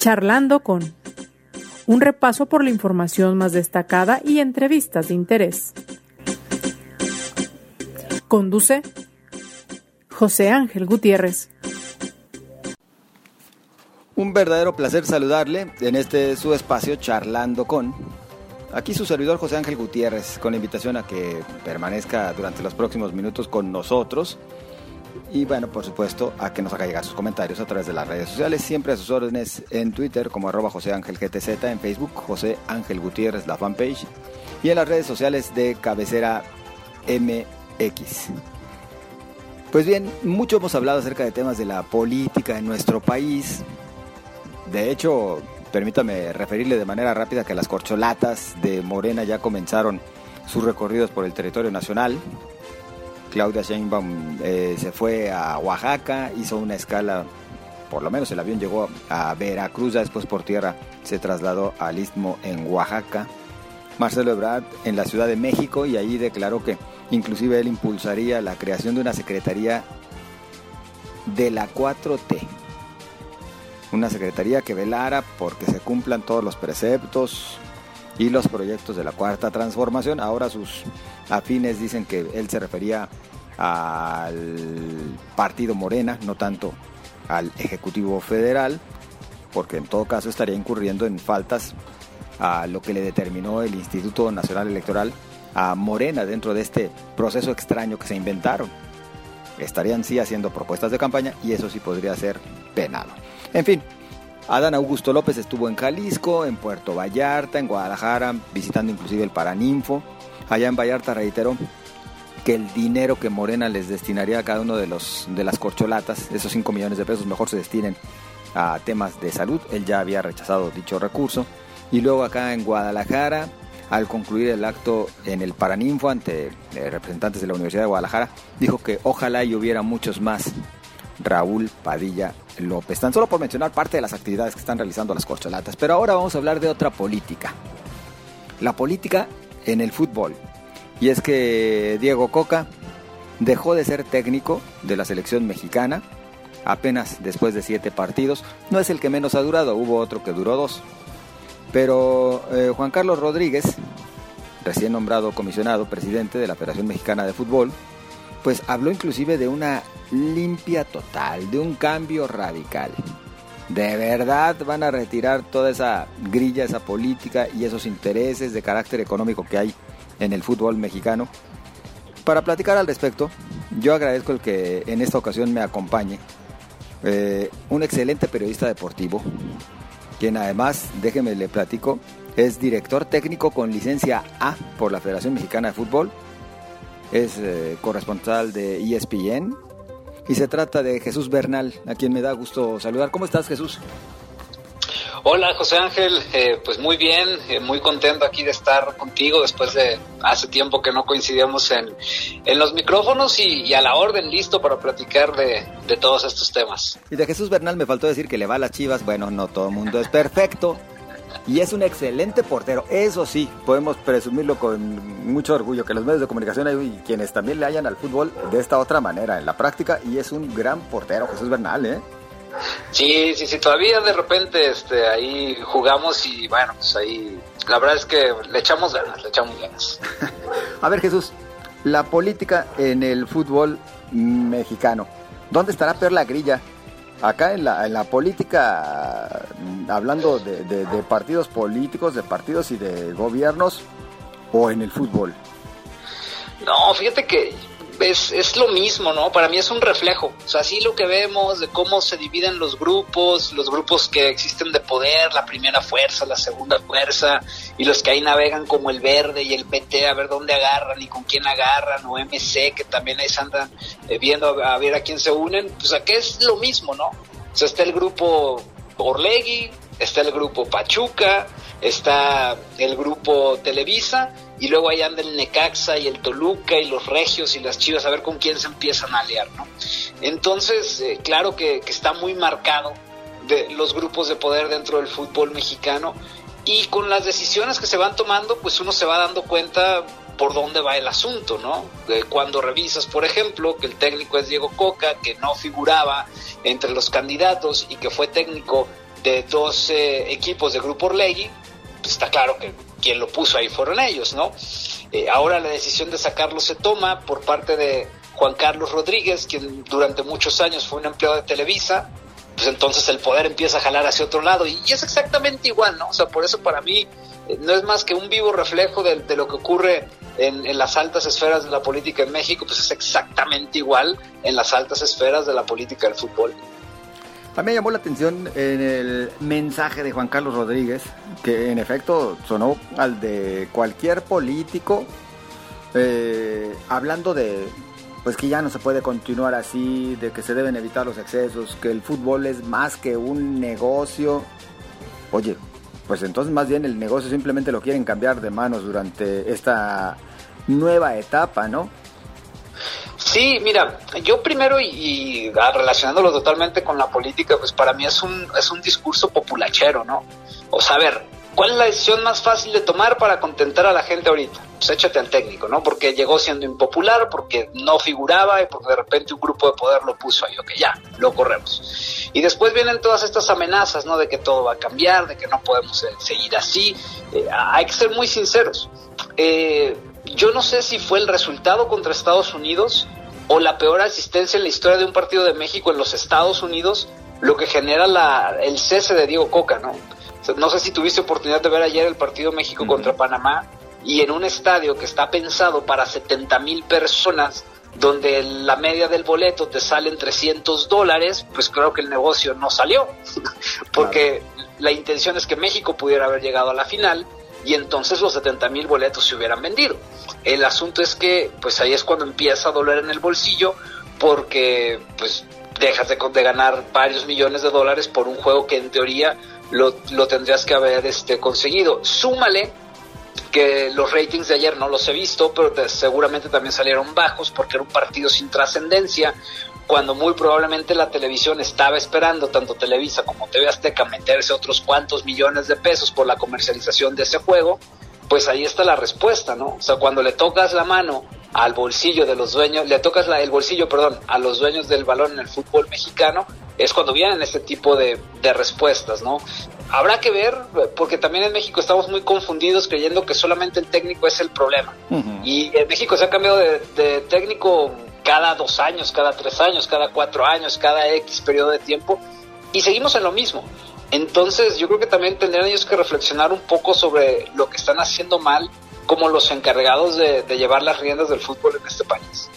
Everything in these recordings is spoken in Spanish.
Charlando con un repaso por la información más destacada y entrevistas de interés. Conduce José Ángel Gutiérrez. Un verdadero placer saludarle en este su espacio Charlando con. Aquí su servidor José Ángel Gutiérrez, con la invitación a que permanezca durante los próximos minutos con nosotros. Y bueno, por supuesto, a que nos haga llegar sus comentarios a través de las redes sociales, siempre a sus órdenes en Twitter como arroba José Ángel GTZ, en Facebook José Ángel Gutiérrez, la fanpage, y en las redes sociales de Cabecera MX. Pues bien, mucho hemos hablado acerca de temas de la política en nuestro país. De hecho, Permítame referirle de manera rápida que las corcholatas de Morena ya comenzaron sus recorridos por el territorio nacional. Claudia Sheinbaum eh, se fue a Oaxaca, hizo una escala, por lo menos el avión llegó a Veracruz, después por tierra se trasladó al Istmo en Oaxaca. Marcelo Ebrard en la Ciudad de México y allí declaró que inclusive él impulsaría la creación de una secretaría de la 4T una secretaría que velara porque se cumplan todos los preceptos y los proyectos de la cuarta transformación. Ahora sus afines dicen que él se refería al partido Morena, no tanto al Ejecutivo Federal, porque en todo caso estaría incurriendo en faltas a lo que le determinó el Instituto Nacional Electoral a Morena dentro de este proceso extraño que se inventaron. Estarían sí haciendo propuestas de campaña y eso sí podría ser penado. En fin, Adán Augusto López estuvo en Jalisco, en Puerto Vallarta, en Guadalajara, visitando inclusive el Paraninfo. Allá en Vallarta reiteró que el dinero que Morena les destinaría a cada uno de, los, de las corcholatas, esos 5 millones de pesos, mejor se destinen a temas de salud. Él ya había rechazado dicho recurso. Y luego acá en Guadalajara, al concluir el acto en el Paraninfo ante eh, representantes de la Universidad de Guadalajara, dijo que ojalá y hubiera muchos más Raúl Padilla López. Tan solo por mencionar parte de las actividades que están realizando las corcholatas. Pero ahora vamos a hablar de otra política. La política en el fútbol. Y es que Diego Coca dejó de ser técnico de la selección mexicana apenas después de siete partidos. No es el que menos ha durado, hubo otro que duró dos. Pero eh, Juan Carlos Rodríguez, recién nombrado comisionado presidente de la Federación Mexicana de Fútbol, pues habló inclusive de una limpia total, de un cambio radical. ¿De verdad van a retirar toda esa grilla, esa política y esos intereses de carácter económico que hay en el fútbol mexicano? Para platicar al respecto, yo agradezco el que en esta ocasión me acompañe eh, un excelente periodista deportivo, quien además, déjeme le platico, es director técnico con licencia A por la Federación Mexicana de Fútbol, es eh, corresponsal de ESPN y se trata de Jesús Bernal, a quien me da gusto saludar. ¿Cómo estás, Jesús? Hola José Ángel, eh, pues muy bien, eh, muy contento aquí de estar contigo después de hace tiempo que no coincidíamos en, en los micrófonos y, a la orden, listo para platicar de, de, todos estos temas. Y de Jesús Bernal me faltó decir que le va a las chivas, bueno, no todo el mundo es perfecto, y es un excelente portero. Eso sí, podemos presumirlo con mucho orgullo, que los medios de comunicación y quienes también le hayan al fútbol de esta otra manera en la práctica y es un gran portero, Jesús Bernal, ¿eh? Sí, sí, sí, todavía de repente este, ahí jugamos y bueno, pues ahí la verdad es que le echamos ganas, le echamos ganas. A ver Jesús, la política en el fútbol mexicano, ¿dónde estará peor la grilla? Acá en la, en la política, hablando de, partidos políticos, de partidos y de gobiernos, o en el fútbol? No, fíjate que es, es, lo mismo, ¿no? Para mí es un reflejo. O sea, así lo que vemos de cómo se dividen los grupos, los grupos que existen de poder, la primera fuerza, la segunda fuerza, y los que ahí navegan como el verde y el PT a ver dónde agarran y con quién agarran, o MC, que también ahí se andan eh, viendo a, ver a quién se unen. Pues aquí es lo mismo, ¿no? O sea, está el grupo Orlegui, está el grupo Pachuca, está el grupo Televisa y luego ahí anda el Necaxa y el Toluca y los Regios y las Chivas a ver con quién se empiezan a aliar, ¿no? Entonces, eh, claro que, está muy marcado de los grupos de poder dentro del fútbol mexicano y con las decisiones que se van tomando, pues uno se va dando cuenta por dónde va el asunto, ¿no? cuando revisas, por ejemplo, que el técnico es Diego Coca, que no figuraba entre los candidatos y que fue técnico de dos equipos de Grupo Orlegui, pues está claro que quien lo puso ahí fueron ellos, ¿no? Eh, ahora la decisión de sacarlo se toma por parte de Juan Carlos Rodríguez, quien durante muchos años fue un empleado de Televisa, pues entonces el poder empieza a jalar hacia otro lado y, es exactamente igual, ¿no? O sea, por eso para mí eh, no es más que un vivo reflejo de, lo que ocurre en, en, las altas esferas de la política en México, pues es exactamente igual en las altas esferas de la política del fútbol. A mí me llamó la atención en el mensaje de Juan Carlos Rodríguez, que en efecto sonó al de cualquier político, eh, hablando de pues que ya no se puede continuar así, de que se deben evitar los excesos, que el fútbol es más que un negocio. Oye, pues entonces más bien el negocio simplemente lo quieren cambiar de manos durante esta nueva etapa, ¿no? Sí, mira, yo primero y, ah, relacionándolo totalmente con la política, pues para mí es un, es un discurso populachero, ¿no? O sea, a ver, ¿cuál es la decisión más fácil de tomar para contentar a la gente ahorita? Pues échate al técnico, ¿no? Porque llegó siendo impopular, porque no figuraba y porque de repente un grupo de poder lo puso ahí, ok, ya, lo corremos. Y después vienen todas estas amenazas, ¿no? De que todo va a cambiar, de que no podemos eh, seguir así. Eh, hay que ser muy sinceros. Eh, yo no sé si fue el resultado contra Estados Unidos o la peor asistencia en la historia de un partido de México en los Estados Unidos, lo que genera la, el cese de Diego Coca, ¿no? no sé si tuviste oportunidad de ver ayer el partido México contra Panamá y en un estadio que está pensado para 70 mil personas, donde la media del boleto te salen 300 dólares, pues creo que el negocio no salió, porque la intención es que México pudiera haber llegado a la final y entonces los 70 mil boletos se hubieran vendido. El asunto es que pues ahí es cuando empieza a doler en el bolsillo porque pues dejas de, ganar varios millones de dólares por un juego que en teoría lo, lo tendrías que haber este, conseguido. Súmale que los ratings de ayer no los he visto, pero seguramente también salieron bajos porque era un partido sin trascendencia, cuando muy probablemente la televisión estaba esperando, tanto Televisa como TV Azteca, meterse otros cuantos millones de pesos por la comercialización de ese juego, pues ahí está la respuesta, ¿no? O sea, cuando le tocas la mano al bolsillo de los dueños, le tocas la, el bolsillo, perdón, a los dueños del balón en el fútbol mexicano, es cuando vienen este tipo de, de respuestas, ¿no? Habrá que ver, porque también en México estamos muy confundidos creyendo que solamente el técnico es el problema. Y en México se ha cambiado de, de técnico cada dos años, cada tres años, cada cuatro años, cada X periodo de tiempo, y seguimos en lo mismo. Entonces yo creo que también tendrían ellos que reflexionar un poco sobre lo que están haciendo mal como los encargados de, llevar las riendas del fútbol en este país.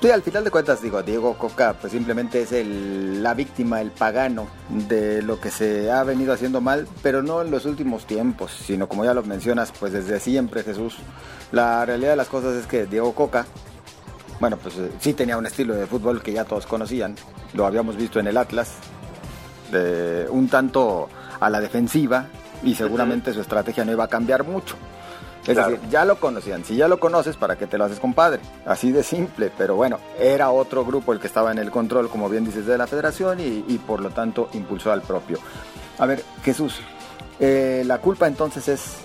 Sí, al final de cuentas, digo, Diego Coca, pues simplemente es el, la víctima, el pagano de lo que se ha venido haciendo mal, pero no en los últimos tiempos, sino como ya lo mencionas, pues desde siempre, Jesús. La realidad de las cosas es que Diego Coca, bueno, pues eh, sí tenía un estilo de fútbol que ya todos conocían, lo habíamos visto en el Atlas, de un tanto a la defensiva, y seguramente su estrategia no iba a cambiar mucho. Es decir, ya lo conocían. Si ya lo conoces, ¿para qué te lo haces compadre? Así de simple. Pero bueno, era otro grupo el que estaba en el control, como bien dices, de la federación y, por lo tanto impulsó al propio. A ver, Jesús, eh, la culpa entonces es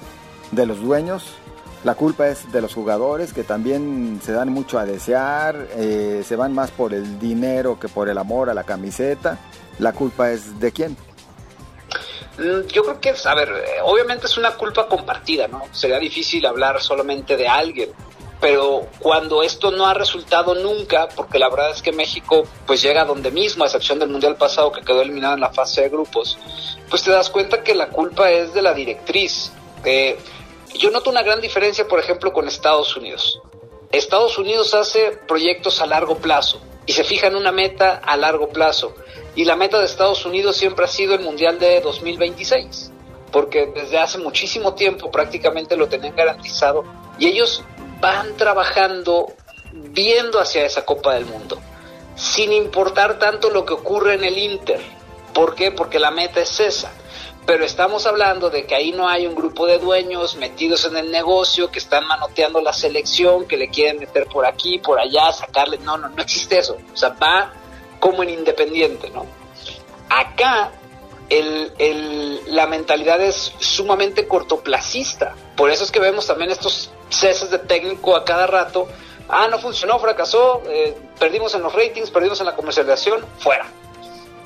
de los dueños, la culpa es de los jugadores que también se dan mucho a desear, eh, se van más por el dinero que por el amor a la camiseta. ¿La culpa es de quién? Mm, yo creo que, a ver, eh, obviamente es una culpa compartida, ¿no? Sería difícil hablar solamente de alguien, pero cuando esto no ha resultado nunca, porque la verdad es que México pues llega a donde mismo, a excepción del Mundial pasado que quedó eliminado en la fase de grupos, pues te das cuenta que la culpa es de la directriz. Eh, yo noto una gran diferencia, por ejemplo, con Estados Unidos. Estados Unidos hace proyectos a largo plazo y se fija en una meta a largo plazo. Y la meta de Estados Unidos siempre ha sido el Mundial de 2026, porque desde hace muchísimo tiempo prácticamente lo tenían garantizado y ellos van trabajando viendo hacia esa Copa del Mundo, sin importar tanto lo que ocurre en el Inter. ¿Por qué? Porque la meta es esa. Pero estamos hablando de que ahí no hay un grupo de dueños metidos en el negocio que están manoteando la selección, que le quieren meter por aquí, por allá, sacarle. No, no, no existe eso. O sea, va como en Independiente, ¿no? Acá el, la mentalidad es sumamente cortoplacista. Por eso es que vemos también estos ceses de técnico a cada rato. Ah, no funcionó, fracasó, eh, perdimos en los ratings, perdimos en la comercialización, fuera.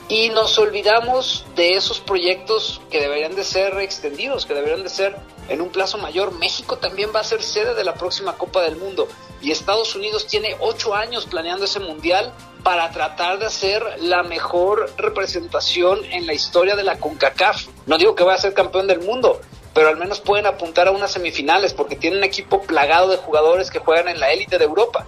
Y nos olvidamos de esos proyectos que deberían de ser extendidos, que deberían de ser en un plazo mayor. México también va a ser sede de la próxima Copa del Mundo y Estados Unidos tiene ocho años planeando ese mundial para tratar de hacer la mejor representación en la historia de la CONCACAF. No digo que vaya a ser campeón del mundo, pero al menos pueden apuntar a unas semifinales porque tienen un equipo plagado de jugadores que juegan en la élite de Europa.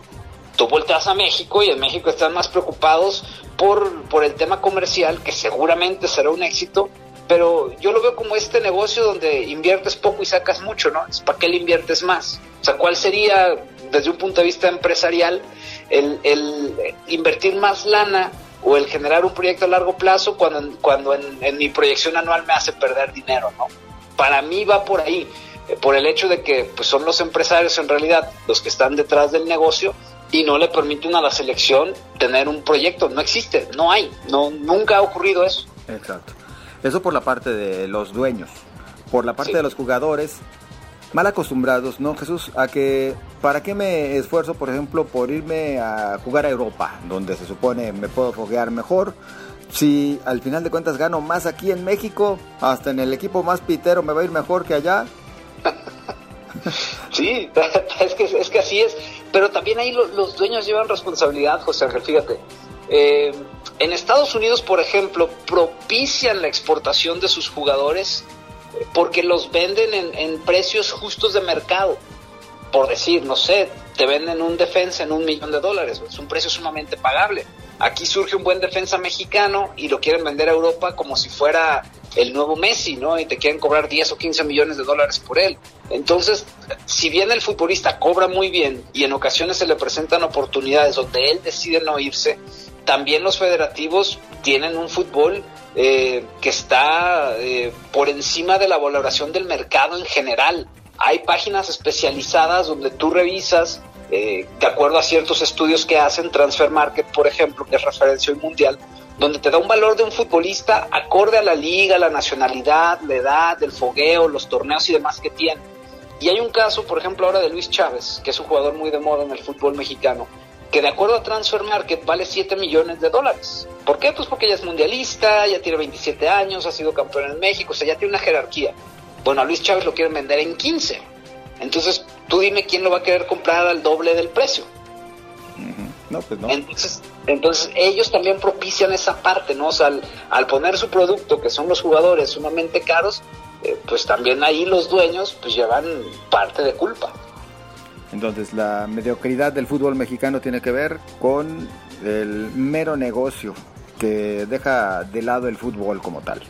Tú volteas a México y en México están más preocupados por, por el tema comercial, que seguramente será un éxito, pero yo lo veo como este negocio donde inviertes poco y sacas mucho, ¿no? ¿Para qué le inviertes más? O sea, ¿cuál sería, desde un punto de vista empresarial, el, el invertir más lana o el generar un proyecto a largo plazo cuando, cuando en, mi proyección anual me hace perder dinero, ¿no? Para mí va por ahí, eh, por el hecho de que pues, son los empresarios en realidad los que están detrás del negocio y no le permiten a la selección tener un proyecto. No existe, no hay, no, nunca ha ocurrido eso. Exacto. Eso por la parte de los dueños. Por la parte de los jugadores, mal acostumbrados, ¿no, Jesús? A que, ¿para qué me esfuerzo, por ejemplo, por irme a jugar a Europa, donde se supone me puedo foguear mejor? Si al final de cuentas gano más aquí en México, hasta en el equipo más pitero me va a ir mejor que allá. sí, es que, es que así es. Pero también ahí los, dueños llevan responsabilidad, José Ángel, fíjate. Eh, en Estados Unidos, por ejemplo, propician la exportación de sus jugadores porque los venden en, precios justos de mercado. Por decir, no sé, te venden un defensa en un millón de dólares, es un precio sumamente pagable. Aquí surge un buen defensa mexicano y lo quieren vender a Europa como si fuera el nuevo Messi, ¿no? Y te quieren cobrar 10 o 15 millones de dólares por él. Entonces, si bien el futbolista cobra muy bien y en ocasiones se le presentan oportunidades donde él decide no irse, también los federativos tienen un fútbol eh, que está eh, por encima de la valoración del mercado en general. Hay páginas especializadas donde tú revisas, eh, de acuerdo a ciertos estudios que hacen, Transfer Market, por ejemplo, que es referencia hoy mundial, donde te da un valor de un futbolista acorde a la liga, la nacionalidad, la edad, el fogueo, los torneos y demás que tiene. Y hay un caso, por ejemplo, ahora de Luis Chávez, que es un jugador muy de moda en el fútbol mexicano, que de acuerdo a Transfer Market vale 7 millones de dólares. ¿Por qué? Pues porque ella es mundialista, ya tiene 27 años, ha sido campeón en México, o sea, ya tiene una jerarquía. Bueno, a Luis Chávez lo quieren vender en 15. Entonces, tú dime quién lo va a querer comprar al doble del precio. No, pues no. Entonces, entonces ellos también propician esa parte, ¿no? O sea, al, poner su producto, que son los jugadores sumamente caros, eh, pues también ahí los dueños pues llevan parte de culpa. Entonces la mediocridad del fútbol mexicano tiene que ver con el mero negocio que deja de lado el fútbol como tal.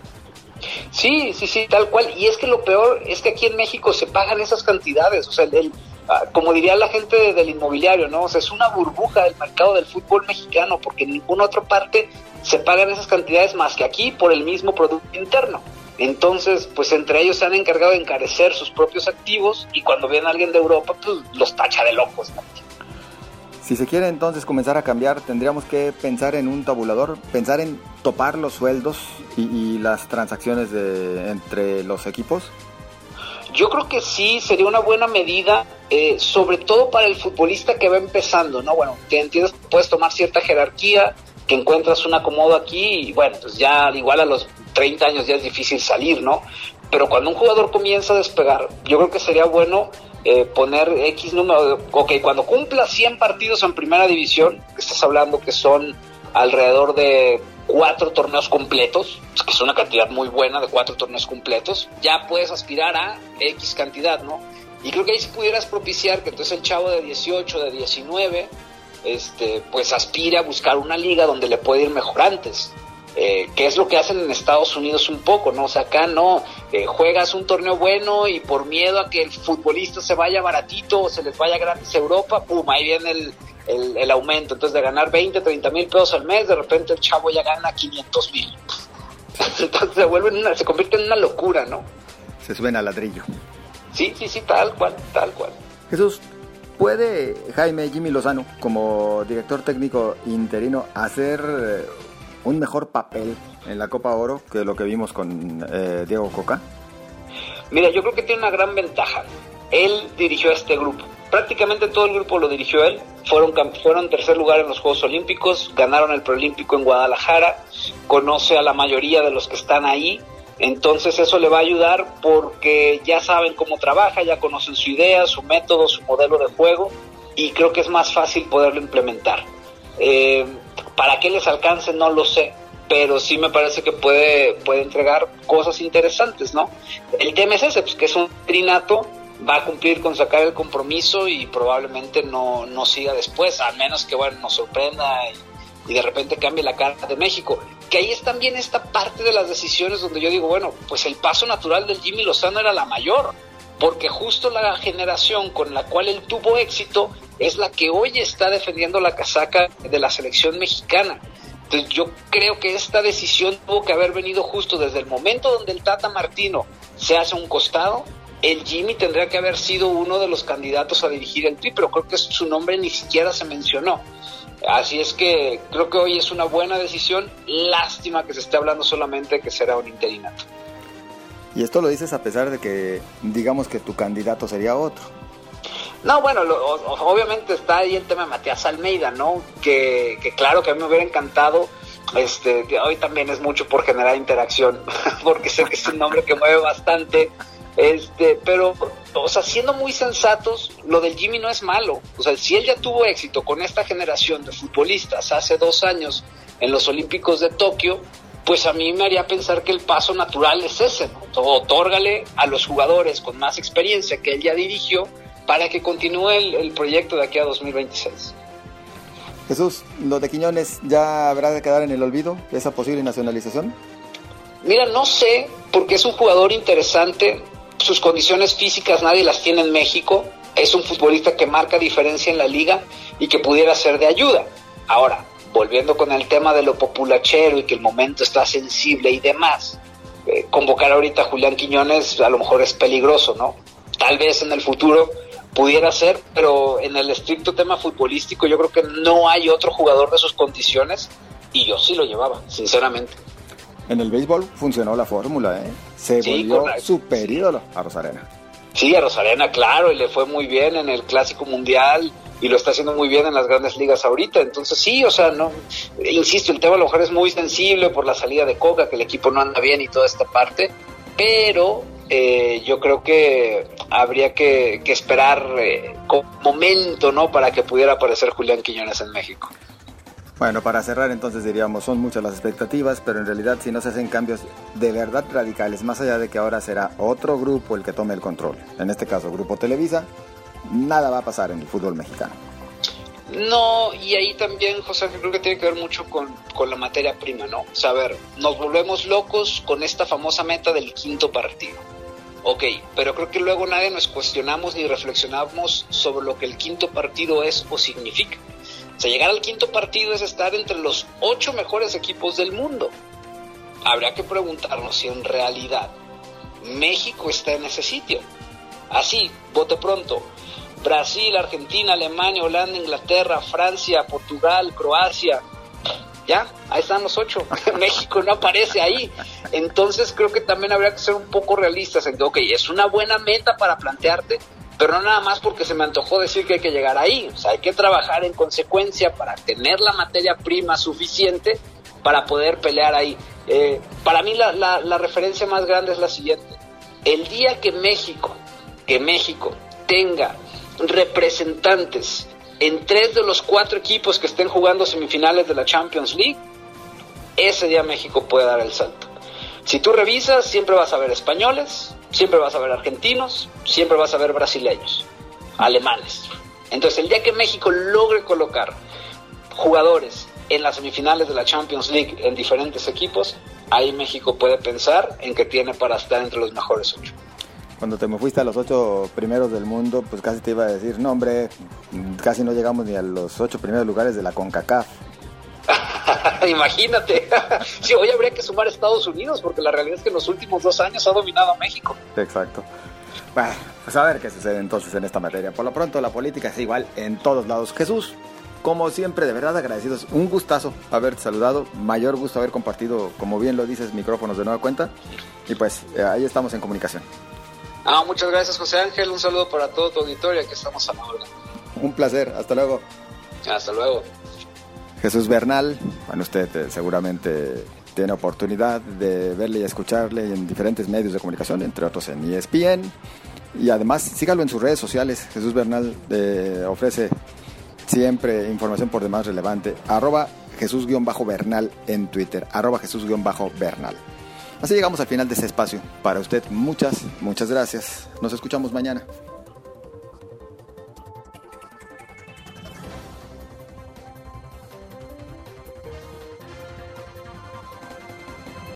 Sí, sí, sí, tal cual. Y es que lo peor es que aquí en México se pagan esas cantidades. O sea, el, ah, como diría la gente del inmobiliario, ¿no? O sea, es una burbuja del mercado del fútbol mexicano porque en ninguna otra parte se pagan esas cantidades más que aquí por el mismo producto interno. Entonces, pues entre ellos se han encargado de encarecer sus propios activos y cuando viene alguien de Europa, pues los tacha de locos. Si se quiere entonces comenzar a cambiar, tendríamos que pensar en un tabulador, pensar en topar los sueldos y, las transacciones de, entre los equipos. Yo creo que sí, sería una buena medida, eh, sobre todo para el futbolista que va empezando, ¿no? Bueno, que entiendes, puedes tomar cierta jerarquía, que encuentras un acomodo aquí y bueno, pues ya igual a los 30 años ya es difícil salir, ¿no? Pero cuando un jugador comienza a despegar, yo creo que sería bueno eh, poner X número, ok, cuando cumpla 100 partidos en primera división, estás hablando que son alrededor de cuatro torneos completos, que es una cantidad muy buena de cuatro torneos completos, ya puedes aspirar a X cantidad, ¿no? Y creo que ahí si pudieras propiciar que entonces el chavo de 18, de 19, este, pues aspire a buscar una liga donde le puede ir mejor antes. Eh, que es lo que hacen en Estados Unidos un poco, ¿no? O sea, acá no, eh, juegas un torneo bueno y por miedo a que el futbolista se vaya baratito o se les vaya gratis a Europa, pum, ahí viene el, el, aumento. Entonces, de ganar 20, 30 mil pesos al mes, de repente el chavo ya gana 500 mil. Entonces se vuelve una, se convierte en una locura, ¿no? Se suben al ladrillo. Sí, sí, sí, tal cual, tal cual. Jesús, ¿Puede Jaime Jimmy Lozano, como director técnico interino, hacer eh, un mejor papel en la Copa Oro que lo que vimos con eh, Diego Coca? Mira, yo creo que tiene una gran ventaja. Él dirigió a este grupo. prácticamente todo el grupo lo dirigió él. Fueron, fueron tercer lugar en los Juegos Olímpicos, ganaron el preolímpico en Guadalajara, conoce a la mayoría de los que están ahí. Entonces eso le va a ayudar porque ya saben cómo trabaja, ya conocen su idea, su método, su modelo de juego y creo que es más fácil poderlo implementar. Eh, ¿Para qué les alcance? No lo sé, pero sí me parece que puede, puede entregar cosas interesantes, ¿no? El tema es ese, pues que es un trinato, va a cumplir con sacar el compromiso y probablemente no, no siga después, a menos que, bueno, nos sorprenda y, y de repente cambie la cara de México. Que ahí es también esta parte de las decisiones donde yo digo, bueno, pues el paso natural del Jimmy Lozano era la mayor, porque justo la generación con la cual él tuvo éxito es la que hoy está defendiendo la casaca de la selección mexicana. Entonces yo creo que esta decisión tuvo que haber venido justo desde el momento donde el Tata Martino se hace un costado, el Jimmy tendría que haber sido uno de los candidatos a dirigir el Tri, pero creo que su nombre ni siquiera se mencionó. Así es que creo que hoy es una buena decisión. Lástima que se esté hablando solamente de que será un interinato. Y esto lo dices a pesar de que digamos que tu candidato sería otro. No, bueno, obviamente está ahí el tema de Matías Almeida, ¿no? Que, que, claro que a mí me hubiera encantado. Este, hoy también es mucho por generar interacción, porque sé que es un nombre que mueve bastante. Este, pero, o sea, siendo muy sensatos, lo del Jimmy no es malo. O sea, si él ya tuvo éxito con esta generación de futbolistas hace dos años en los Olímpicos de Tokio, pues a mí me haría pensar que el paso natural es ese, ¿no? Otórgale a los jugadores con más experiencia que él ya dirigió para que continúe el, el, proyecto de aquí a 2026. Jesús, ¿lo de Quiñones ya habrá de quedar en el olvido, esa posible nacionalización? Mira, no sé, porque es un jugador interesante, sus condiciones físicas nadie las tiene en México, es un futbolista que marca diferencia en la liga y que pudiera ser de ayuda. Ahora, volviendo con el tema de lo populachero y que el momento está sensible y demás, eh, convocar ahorita a Julián Quiñones a lo mejor es peligroso, ¿no? Tal vez en el futuro pudiera ser, pero en el estricto tema futbolístico yo creo que no hay otro jugador de sus condiciones y yo sí lo llevaba, sinceramente. En el béisbol funcionó la fórmula, ¿eh? Se sí, volvió correcto. super ídolo a Rosarena. Sí, a Rosarena, claro, y le fue muy bien en el Clásico Mundial y lo está haciendo muy bien en las grandes ligas ahorita. Entonces sí, o sea, no, insisto, el tema a lo mejor es muy sensible por la salida de Coca, que el equipo no anda bien y toda esta parte, pero eh, yo creo que habría que, esperar eh, momento, ¿no? Para que pudiera aparecer Julián Quiñones en México. Bueno, para cerrar entonces diríamos, son muchas las expectativas, pero en realidad si no se hacen cambios de verdad radicales, más allá de que ahora será otro grupo el que tome el control, en este caso Grupo Televisa, nada va a pasar en el fútbol mexicano. No, y ahí también, José, creo que tiene que ver mucho con, con la materia prima, ¿no? O sea, a ver, nos volvemos locos con esta famosa meta del quinto partido. Ok, pero creo que luego nadie nos cuestionamos ni reflexionamos sobre lo que el quinto partido es o significa. O sea, llegar al quinto partido es estar entre los ocho mejores equipos del mundo. Habría que preguntarnos si en realidad México está en ese sitio. Así, bote pronto. Brasil, Argentina, Alemania, Holanda, Inglaterra, Francia, Portugal, Croacia. Ya, ahí están los ocho. México no aparece ahí. Entonces creo que también habría que ser un poco realistas en que, ok, es una buena meta para plantearte, pero no nada más porque se me antojó decir que hay que llegar ahí. Hay que trabajar en consecuencia para tener la materia prima suficiente para poder pelear ahí. Eh, para mí la, la referencia más grande es la siguiente. El día que México, que México tenga representantes en tres de los cuatro equipos que estén jugando semifinales de la Champions League, ese día México puede dar el salto. Si tú revisas, siempre vas a ver españoles, siempre vas a ver argentinos, siempre vas a ver brasileños, alemanes. Entonces, el día que México logre colocar jugadores en las semifinales de la Champions League en diferentes equipos, ahí México puede pensar en que tiene para estar entre los mejores ocho. Cuando te me fuiste a los ocho primeros del mundo, pues casi te iba a decir, no hombre, casi no llegamos ni a los ocho primeros lugares de la CONCACAF. Imagínate. sí, hoy habría que sumar a Estados Unidos, porque la realidad es que en los últimos dos años ha dominado a México. Exacto. Bueno, pues a ver qué sucede entonces en esta materia. Por lo pronto, la política es igual en todos lados. Jesús, como siempre, de verdad agradecidos. Un gustazo haberte saludado. Mayor gusto haber compartido, como bien lo dices, micrófonos de nueva cuenta. Y pues eh, ahí estamos en comunicación. Ah, muchas gracias José Ángel, un saludo para todo tu auditorio, que estamos a la hora. Un placer, hasta luego. Hasta luego. Jesús Bernal, bueno, usted eh, seguramente tiene oportunidad de verle y escucharle en diferentes medios de comunicación, entre otros en ESPN. Y además, sígalo en sus redes sociales. Jesús Bernal eh, ofrece siempre información por demás relevante. Arroba Jesús-Bernal en Twitter. Arroba Jesús-Bernal. Así llegamos al final de este espacio. Para usted, muchas, muchas gracias. Nos escuchamos mañana.